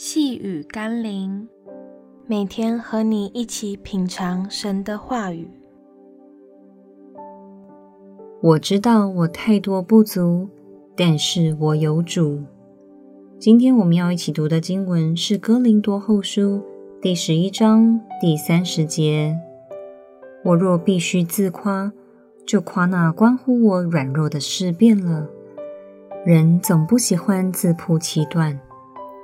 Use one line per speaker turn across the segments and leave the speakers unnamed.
细雨甘霖，每天和你一起品尝神的话语。
我知道我太多不足，但是我有主。今天我们要一起读的经文是《哥林多后书》第十一章第三十节。我若必须自夸，就夸那关乎我软弱的事变了。人总不喜欢自曝其短。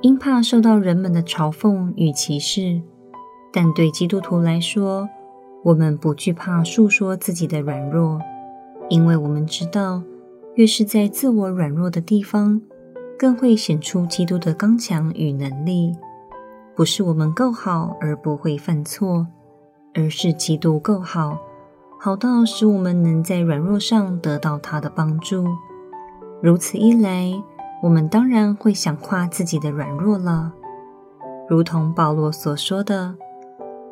因怕受到人们的嘲讽与歧视，但对基督徒来说，我们不惧怕诉说自己的软弱，因为我们知道，越是在自我软弱的地方，更会显出基督的刚强与能力。不是我们够好而不会犯错，而是基督够好，好到使我们能在软弱上得到他的帮助。如此一来，我们当然会想夸自己的软弱了，如同保罗所说的，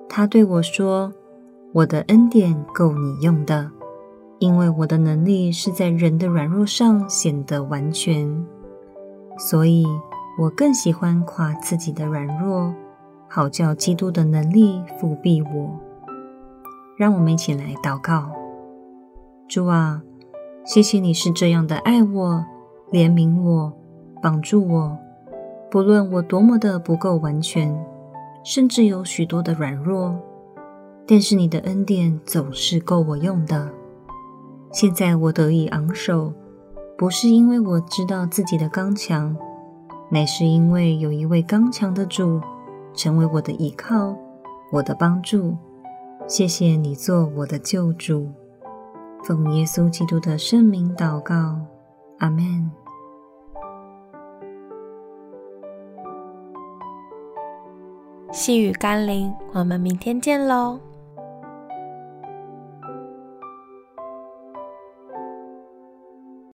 他对我说：“我的恩典够你用的，因为我的能力是在人的软弱上显得完全。”所以，我更喜欢夸自己的软弱，好叫基督的能力覆庇我。让我们一起来祷告：主啊，谢谢你是这样的爱我、怜悯我。帮助我，不论我多么的不够完全，甚至有许多的软弱，但是你的恩典总是够我用的。现在我得以昂首，不是因为我知道自己的刚强，乃是因为有一位刚强的主成为我的依靠，我的帮助。谢谢你做我的救主，奉耶稣基督的圣名祷告，阿门。
细雨甘霖，我们明天见喽。